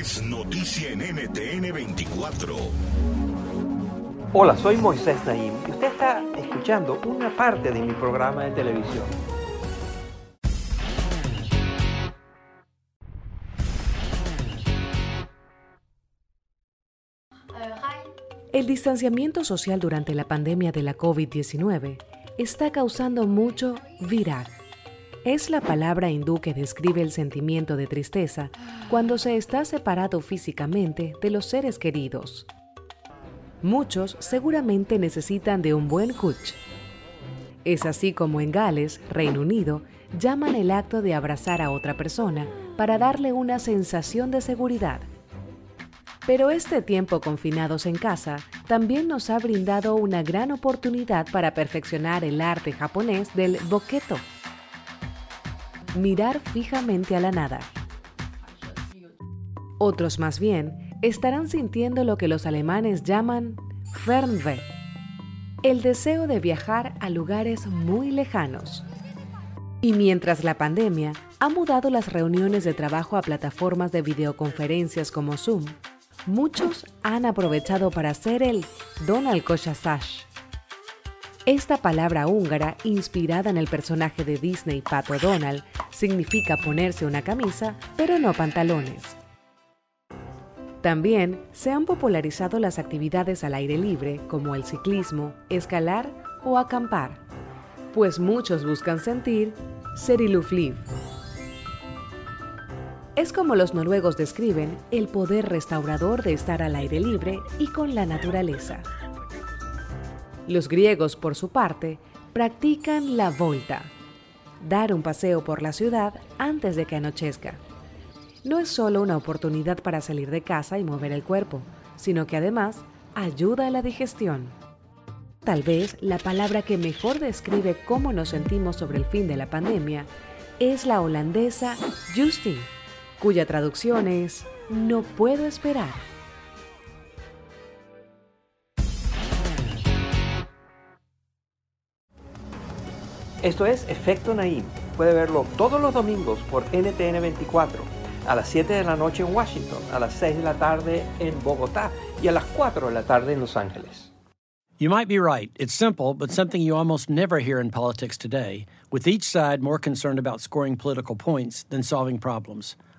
Es noticia en NTN 24. Hola, soy Moisés Naim y usted está escuchando una parte de mi programa de televisión. El distanciamiento social durante la pandemia de la COVID-19 está causando mucho virar. Es la palabra hindú que describe el sentimiento de tristeza cuando se está separado físicamente de los seres queridos. Muchos seguramente necesitan de un buen kuch. Es así como en Gales, Reino Unido, llaman el acto de abrazar a otra persona para darle una sensación de seguridad. Pero este tiempo confinados en casa también nos ha brindado una gran oportunidad para perfeccionar el arte japonés del boketo. Mirar fijamente a la nada. Otros más bien estarán sintiendo lo que los alemanes llaman Fernweh, el deseo de viajar a lugares muy lejanos. Y mientras la pandemia ha mudado las reuniones de trabajo a plataformas de videoconferencias como Zoom, muchos han aprovechado para hacer el Donald Koshasach. Esta palabra húngara, inspirada en el personaje de Disney Pato Donald, significa ponerse una camisa, pero no pantalones. También se han popularizado las actividades al aire libre, como el ciclismo, escalar o acampar, pues muchos buscan sentir serilufliv. Es como los noruegos describen el poder restaurador de estar al aire libre y con la naturaleza. Los griegos, por su parte, practican la volta, dar un paseo por la ciudad antes de que anochezca. No es solo una oportunidad para salir de casa y mover el cuerpo, sino que además ayuda a la digestión. Tal vez la palabra que mejor describe cómo nos sentimos sobre el fin de la pandemia es la holandesa Justin, cuya traducción es no puedo esperar. Esto es Efecto Naim. Puede verlo todos los domingos por NTN 24, a las 7 de la noche en Washington, a las 6 de la tarde en Bogotá y a las 4 de la tarde en Los Ángeles. You might be right. It's simple, but something you almost never hear in politics today, with each side more concerned about scoring political points than solving problems.